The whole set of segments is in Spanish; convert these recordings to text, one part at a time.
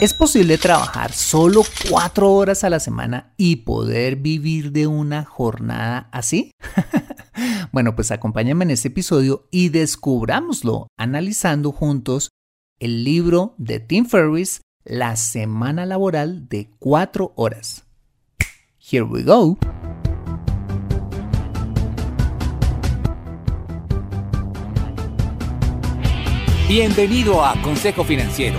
¿Es posible trabajar solo cuatro horas a la semana y poder vivir de una jornada así? bueno, pues acompáñame en este episodio y descubrámoslo analizando juntos el libro de Tim Ferriss, La semana laboral de cuatro horas. Here we go. Bienvenido a Consejo Financiero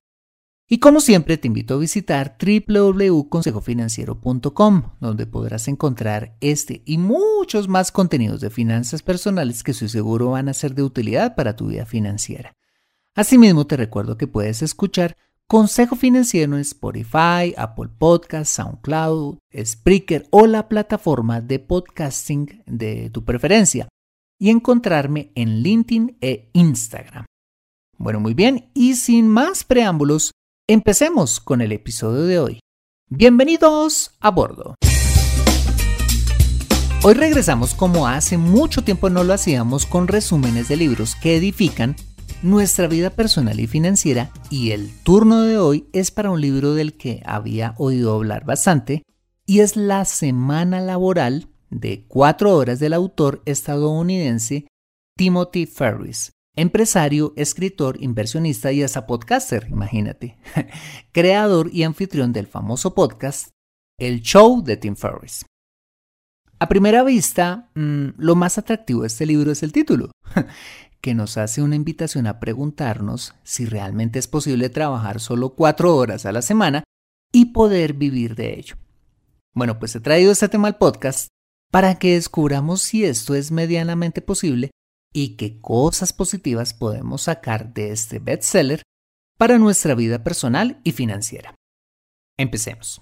Y como siempre te invito a visitar www.consejofinanciero.com, donde podrás encontrar este y muchos más contenidos de finanzas personales que estoy seguro van a ser de utilidad para tu vida financiera. Asimismo, te recuerdo que puedes escuchar Consejo Financiero en Spotify, Apple Podcasts, SoundCloud, Spreaker o la plataforma de podcasting de tu preferencia y encontrarme en LinkedIn e Instagram. Bueno, muy bien, y sin más preámbulos, Empecemos con el episodio de hoy. Bienvenidos a bordo. Hoy regresamos como hace mucho tiempo no lo hacíamos con resúmenes de libros que edifican nuestra vida personal y financiera y el turno de hoy es para un libro del que había oído hablar bastante y es La Semana Laboral de cuatro horas del autor estadounidense Timothy Ferris empresario, escritor, inversionista y hasta podcaster, imagínate, creador y anfitrión del famoso podcast El Show de Tim Ferriss. A primera vista, mm, lo más atractivo de este libro es el título, que nos hace una invitación a preguntarnos si realmente es posible trabajar solo cuatro horas a la semana y poder vivir de ello. Bueno, pues he traído este tema al podcast para que descubramos si esto es medianamente posible y qué cosas positivas podemos sacar de este bestseller para nuestra vida personal y financiera. Empecemos.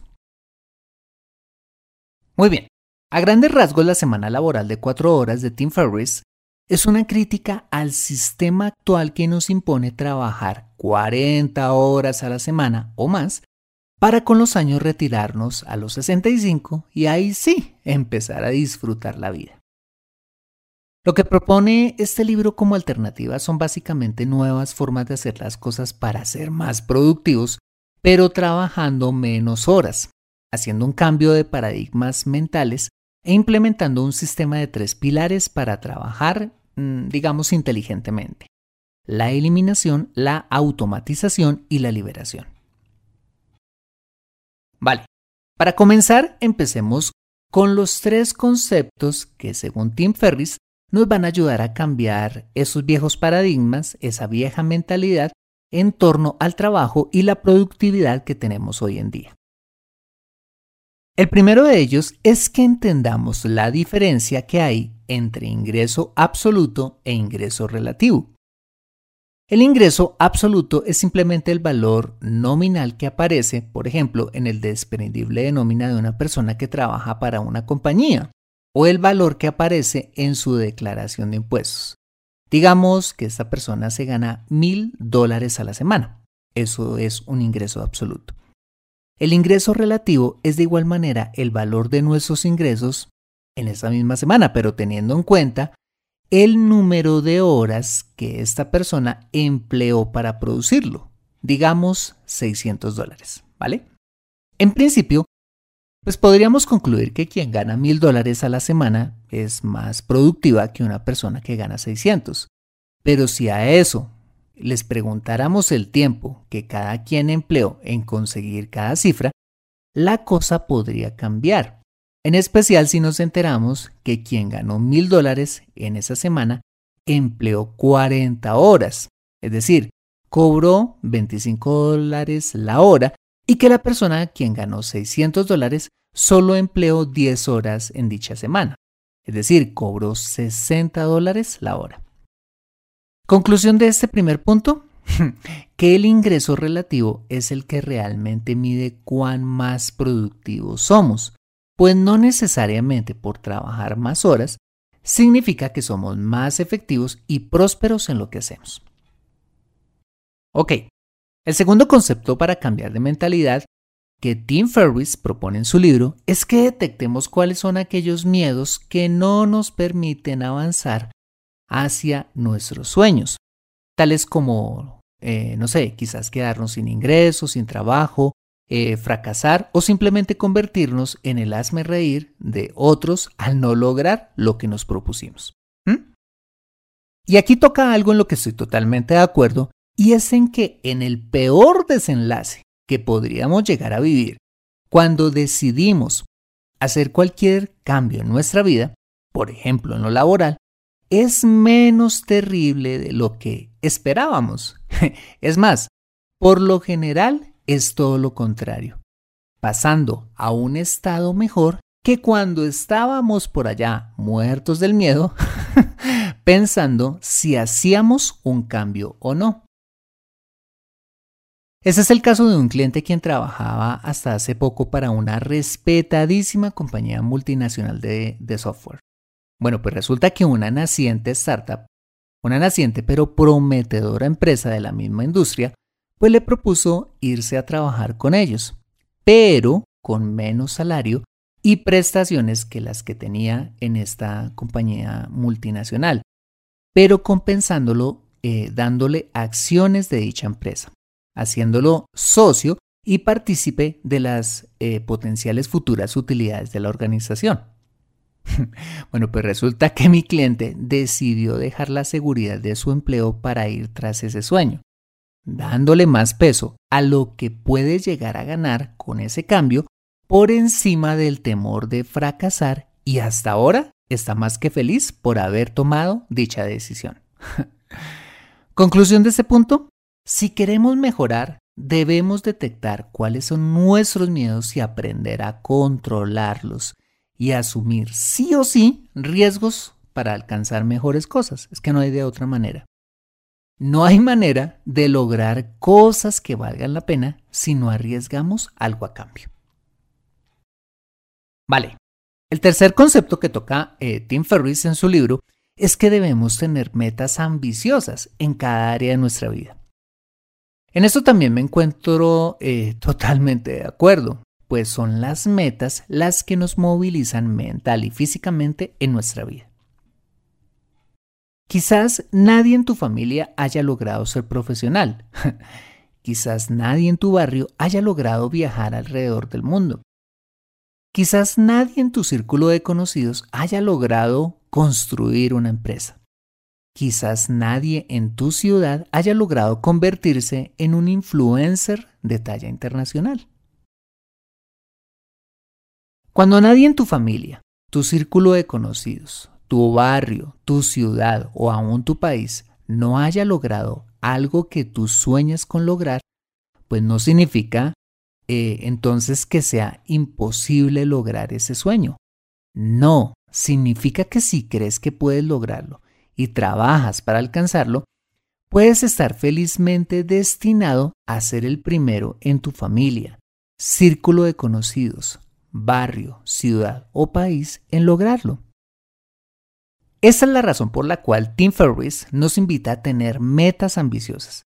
Muy bien, a grandes rasgos la semana laboral de cuatro horas de Tim Ferriss es una crítica al sistema actual que nos impone trabajar 40 horas a la semana o más para con los años retirarnos a los 65 y ahí sí empezar a disfrutar la vida. Lo que propone este libro como alternativa son básicamente nuevas formas de hacer las cosas para ser más productivos, pero trabajando menos horas, haciendo un cambio de paradigmas mentales e implementando un sistema de tres pilares para trabajar, mm, digamos, inteligentemente. La eliminación, la automatización y la liberación. Vale, para comenzar, empecemos con los tres conceptos que, según Tim Ferris, nos van a ayudar a cambiar esos viejos paradigmas, esa vieja mentalidad en torno al trabajo y la productividad que tenemos hoy en día. El primero de ellos es que entendamos la diferencia que hay entre ingreso absoluto e ingreso relativo. El ingreso absoluto es simplemente el valor nominal que aparece, por ejemplo, en el desprendible de nómina de una persona que trabaja para una compañía o el valor que aparece en su declaración de impuestos. Digamos que esta persona se gana mil dólares a la semana. Eso es un ingreso absoluto. El ingreso relativo es de igual manera el valor de nuestros ingresos en esa misma semana, pero teniendo en cuenta el número de horas que esta persona empleó para producirlo. Digamos 600 dólares, ¿vale? En principio, pues podríamos concluir que quien gana mil dólares a la semana es más productiva que una persona que gana 600. Pero si a eso les preguntáramos el tiempo que cada quien empleó en conseguir cada cifra, la cosa podría cambiar. En especial si nos enteramos que quien ganó mil dólares en esa semana empleó 40 horas, es decir, cobró 25 dólares la hora y que la persona quien ganó 600 dólares solo empleó 10 horas en dicha semana, es decir, cobró 60 dólares la hora. Conclusión de este primer punto, que el ingreso relativo es el que realmente mide cuán más productivos somos, pues no necesariamente por trabajar más horas significa que somos más efectivos y prósperos en lo que hacemos. Ok, el segundo concepto para cambiar de mentalidad que Tim Ferriss propone en su libro es que detectemos cuáles son aquellos miedos que no nos permiten avanzar hacia nuestros sueños, tales como, eh, no sé, quizás quedarnos sin ingresos, sin trabajo, eh, fracasar o simplemente convertirnos en el hazme reír de otros al no lograr lo que nos propusimos. ¿Mm? Y aquí toca algo en lo que estoy totalmente de acuerdo y es en que en el peor desenlace que podríamos llegar a vivir cuando decidimos hacer cualquier cambio en nuestra vida, por ejemplo en lo laboral, es menos terrible de lo que esperábamos. es más, por lo general es todo lo contrario, pasando a un estado mejor que cuando estábamos por allá muertos del miedo, pensando si hacíamos un cambio o no. Ese es el caso de un cliente quien trabajaba hasta hace poco para una respetadísima compañía multinacional de, software. Bueno, pues resulta que una naciente startup, una naciente pero prometedora empresa de la misma industria, pues le propuso irse a trabajar con ellos, pero con menos salario y prestaciones que las que tenía en esta compañía multinacional, pero compensándolo eh, dándole acciones de dicha empresa haciéndolo socio y partícipe de las eh, potenciales futuras utilidades de la organización. bueno, pues resulta que mi cliente decidió dejar la seguridad de su empleo para ir tras ese sueño, dándole más peso a lo que puede llegar a ganar con ese cambio por encima del temor de fracasar y hasta ahora está más que feliz por haber tomado dicha decisión. Conclusión de este punto, si queremos mejorar, debemos detectar cuáles son nuestros miedos y aprender a controlarlos y asumir sí o sí riesgos para alcanzar mejores cosas. Es que no hay de otra manera. No hay manera de lograr cosas que valgan la pena si no arriesgamos algo a cambio. Vale. El tercer concepto que toca eh, Tim Ferriss en su libro es que debemos tener metas ambiciosas en cada área de nuestra vida. En esto también me encuentro eh, totalmente de acuerdo, pues son las metas las que nos movilizan mental y físicamente en nuestra vida. Quizás nadie en tu familia haya logrado ser profesional. Quizás nadie en tu barrio haya logrado viajar alrededor del mundo. Quizás nadie en tu círculo de conocidos haya logrado construir una empresa. Quizás nadie en tu ciudad haya logrado convertirse en un influencer de talla internacional. Cuando nadie en tu familia, tu círculo de conocidos, tu barrio, tu ciudad o aún tu país no haya logrado algo que tú sueñas con lograr, pues no significa eh, entonces que sea imposible lograr ese sueño. No, significa que si crees que puedes lograrlo y trabajas para alcanzarlo, puedes estar felizmente destinado a ser el primero en tu familia, círculo de conocidos, barrio, ciudad o país en lograrlo. Esa es la razón por la cual Tim Ferriss nos invita a tener metas ambiciosas.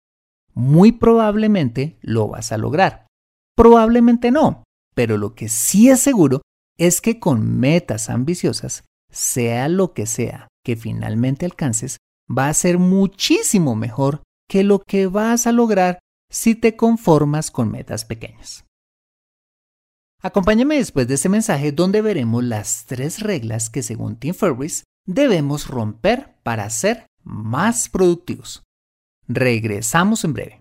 Muy probablemente lo vas a lograr, Probablemente no, pero lo que sí es seguro es que con metas ambiciosas, sea lo que sea que finalmente alcances, va a ser muchísimo mejor que lo que vas a lograr si te conformas con metas pequeñas. Acompáñame después de este mensaje donde veremos las tres reglas que según Tim Ferriss debemos romper para ser más productivos. Regresamos en breve.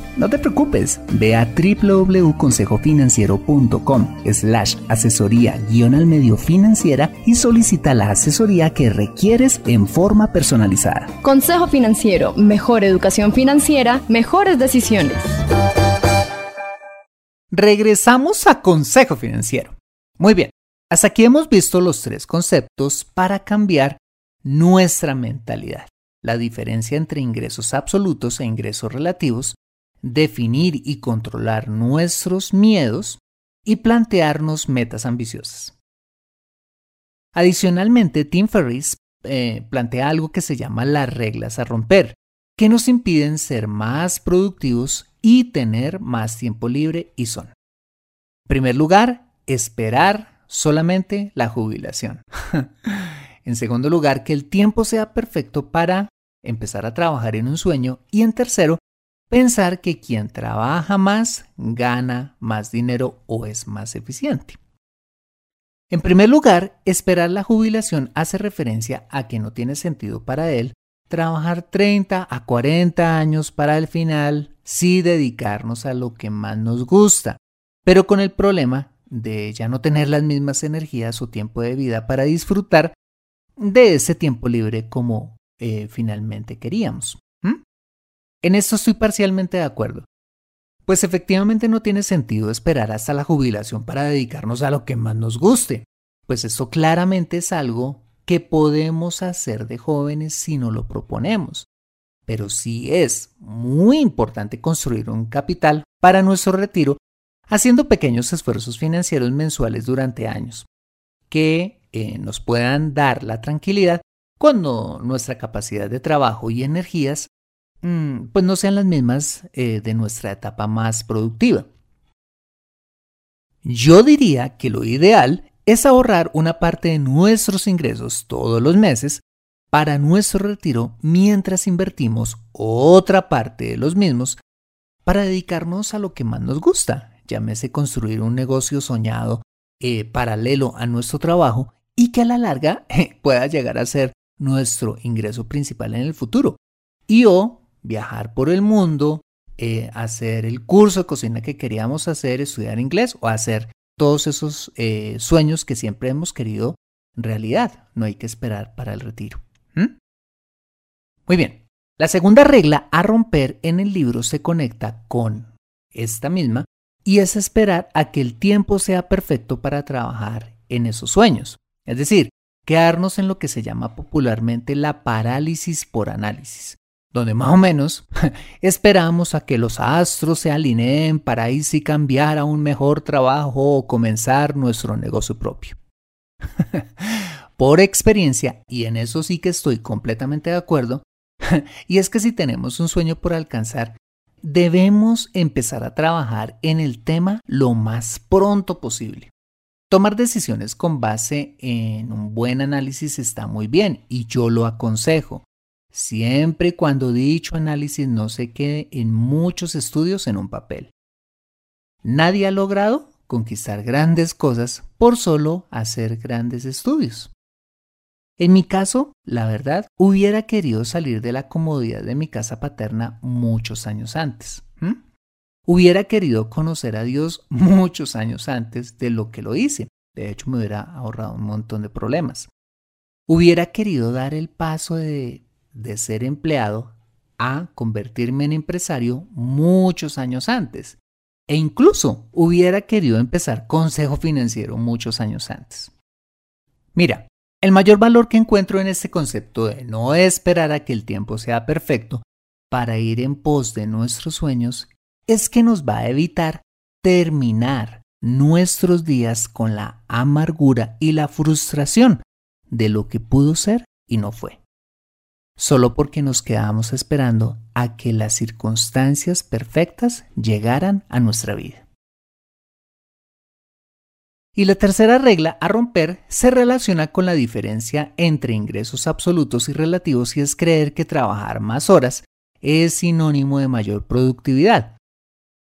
no te preocupes, ve a www.consejofinanciero.com slash asesoría guion al medio financiera y solicita la asesoría que requieres en forma personalizada. Consejo Financiero, mejor educación financiera, mejores decisiones. Regresamos a Consejo Financiero. Muy bien, hasta aquí hemos visto los tres conceptos para cambiar nuestra mentalidad. La diferencia entre ingresos absolutos e ingresos relativos definir y controlar nuestros miedos y plantearnos metas ambiciosas. Adicionalmente, Tim Ferriss eh, plantea algo que se llama las reglas a romper, que nos impiden ser más productivos y tener más tiempo libre y son. En primer lugar, esperar solamente la jubilación. en segundo lugar, que el tiempo sea perfecto para empezar a trabajar en un sueño. Y en tercero, pensar que quien trabaja más gana más dinero o es más eficiente. En primer lugar, esperar la jubilación hace referencia a que no tiene sentido para él trabajar 30 a 40 años para el final sí dedicarnos a lo que más nos gusta, pero con el problema de ya no tener las mismas energías o tiempo de vida para disfrutar de ese tiempo libre como eh, finalmente queríamos. En esto estoy parcialmente de acuerdo. Pues efectivamente no tiene sentido esperar hasta la jubilación para dedicarnos a lo que más nos guste, pues esto claramente es algo que podemos hacer de jóvenes si no lo proponemos. Pero sí es muy importante construir un capital para nuestro retiro haciendo pequeños esfuerzos financieros mensuales durante años, que eh, nos puedan dar la tranquilidad cuando nuestra capacidad de trabajo y energías pues no sean las mismas eh, de nuestra etapa más productiva. Yo diría que lo ideal es ahorrar una parte de nuestros ingresos todos los meses para nuestro retiro mientras invertimos otra parte de los mismos para dedicarnos a lo que más nos gusta, llámese construir un negocio soñado eh, paralelo a nuestro trabajo y que a la larga pueda llegar a ser nuestro ingreso principal en el futuro. Y o viajar por el mundo, eh, hacer el curso de cocina que queríamos hacer, estudiar inglés o hacer todos esos eh, sueños que siempre hemos querido realidad. No hay que esperar para el retiro. Muy bien. La segunda regla a romper en el libro se conecta con esta misma y es esperar a que el tiempo sea perfecto para trabajar en esos sueños. Es decir, quedarnos en lo que se llama popularmente la parálisis por análisis donde más o menos esperamos a que los astros se alineen para ahí sí cambiar a un mejor trabajo o comenzar nuestro negocio propio. Por experiencia, y en eso sí que estoy completamente de acuerdo, y es que si tenemos un sueño por alcanzar, debemos empezar a trabajar en el tema lo más pronto posible. Tomar decisiones con base en un buen análisis está muy bien y yo lo aconsejo siempre y cuando dicho análisis no se quede en muchos estudios en un papel. Nadie ha logrado conquistar grandes cosas por solo hacer grandes estudios. En mi caso, la verdad, hubiera querido salir de la comodidad de mi casa paterna muchos años antes. Hubiera querido conocer a Dios muchos años antes de lo que lo hice. De hecho, me hubiera ahorrado un montón de problemas. Hubiera querido dar el paso de de ser empleado a convertirme en empresario muchos años antes. E incluso hubiera querido empezar consejo financiero muchos años antes. Mira, El mayor valor que encuentro en este concepto de no esperar a que el tiempo sea perfecto para ir en pos de nuestros sueños es que nos va a evitar terminar nuestros días con la amargura y la frustración de lo que pudo ser y no fue. Solo porque nos quedamos esperando a que las circunstancias perfectas llegaran a nuestra vida. Y la tercera regla a romper se relaciona con la diferencia entre ingresos absolutos y relativos y es creer que trabajar más horas es sinónimo de mayor productividad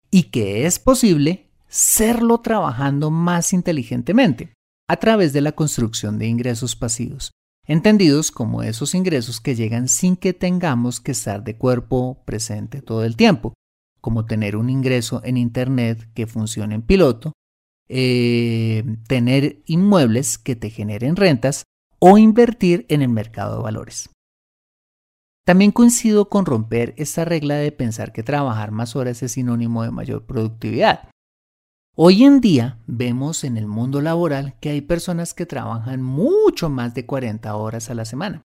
y que es posible serlo trabajando más inteligentemente a través de la construcción de ingresos pasivos, entendidos como esos ingresos que llegan sin que tengamos que estar de cuerpo presente todo el tiempo, como tener un ingreso en Internet que funcione en piloto, eh, tener inmuebles que te generen rentas o invertir en el mercado de valores. También coincido con romper esta regla de pensar que trabajar más horas es sinónimo de mayor productividad. Hoy en día vemos en el mundo laboral que hay personas que trabajan mucho más de 40 horas a la semana,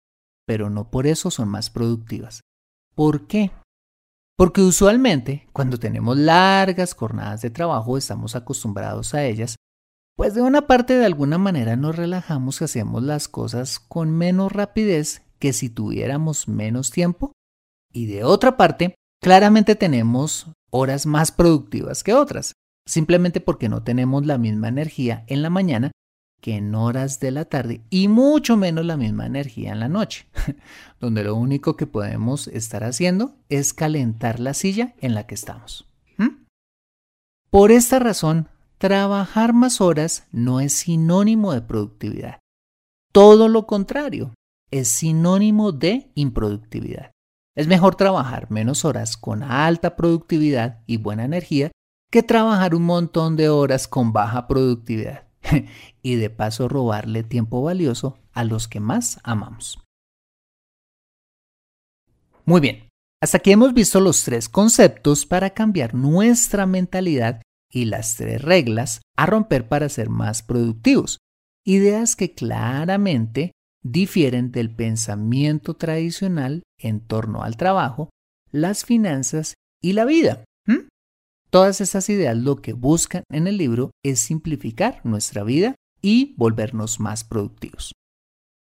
pero no por eso son más productivas. ¿Por qué? Porque usualmente cuando tenemos largas jornadas de trabajo estamos acostumbrados a ellas, pues de una parte de alguna manera nos relajamos y hacemos las cosas con menos rapidez que si tuviéramos menos tiempo. Y de otra parte, claramente tenemos horas más productivas que otras, simplemente porque no tenemos la misma energía en la mañana que en horas de la tarde y mucho menos la misma energía en la noche, donde lo único que podemos estar haciendo es calentar la silla en la que estamos. Por esta razón, trabajar más horas no es sinónimo de productividad. Todo lo contrario, es sinónimo de improductividad. Es mejor trabajar menos horas con alta productividad y buena energía que trabajar un montón de horas con baja productividad y de paso robarle tiempo valioso a los que más amamos. Muy bien, hasta aquí hemos visto los tres conceptos para cambiar nuestra mentalidad y las tres reglas a romper para ser más productivos. Ideas que claramente difieren del pensamiento tradicional en torno al trabajo, las finanzas y la vida. Todas esas ideas lo que buscan en el libro es simplificar nuestra vida y volvernos más productivos.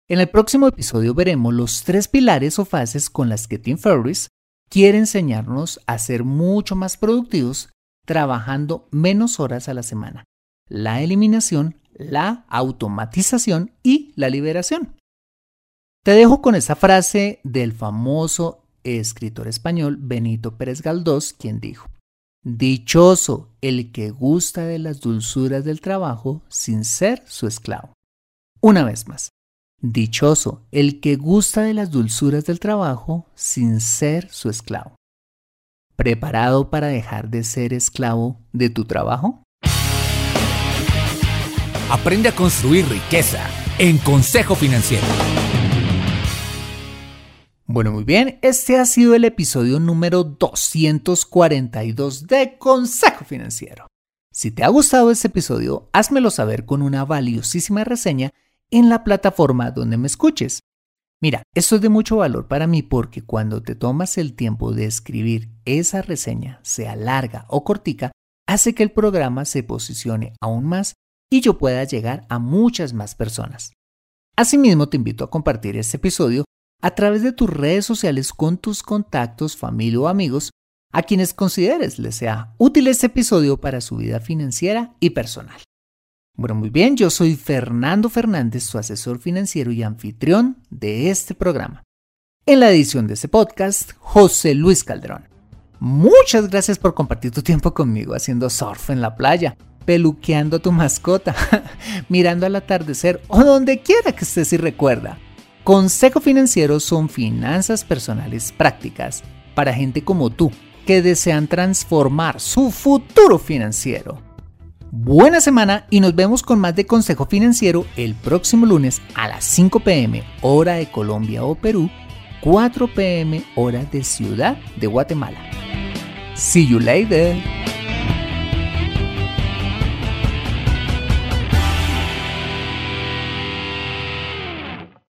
En el próximo episodio veremos los tres pilares o fases con las que Tim Ferriss quiere enseñarnos a ser mucho más productivos trabajando menos horas a la semana. La eliminación, la automatización y la liberación. Te dejo con esa frase del famoso escritor español Benito Pérez Galdós, quien dijo, Dichoso el que gusta de las dulzuras del trabajo sin ser su esclavo. Una vez más, dichoso el que gusta de las dulzuras del trabajo sin ser su esclavo. ¿Preparado para dejar de ser esclavo de tu trabajo? Aprende a construir riqueza en Consejo Financiero. Bueno, muy bien, este ha sido el episodio número 242 de Consejo Financiero. Si te ha gustado este episodio, házmelo saber con una valiosísima reseña en la plataforma donde me escuches. Mira, esto es de mucho valor para mí porque cuando te tomas el tiempo de escribir esa reseña, sea larga o cortica, hace que el programa se posicione aún más y yo pueda llegar a muchas más personas. Asimismo, te invito a compartir este episodio a través de tus redes sociales con tus contactos, familia o amigos a quienes consideres les sea útil este episodio para su vida financiera y personal. Bueno, muy bien, yo soy Fernando Fernández, su asesor financiero y anfitrión de este programa. En la edición de este podcast, José Luis Calderón. Muchas gracias por compartir tu tiempo conmigo haciendo surf en la playa, peluqueando a tu mascota, mirando al atardecer o donde quiera que estés y recuerda Consejo Financiero son finanzas personales prácticas para gente como tú que desean transformar su futuro financiero. Buena semana y nos vemos con más de Consejo Financiero el próximo lunes a las 5 pm hora de Colombia o Perú, 4 pm hora de Ciudad de Guatemala. See you later.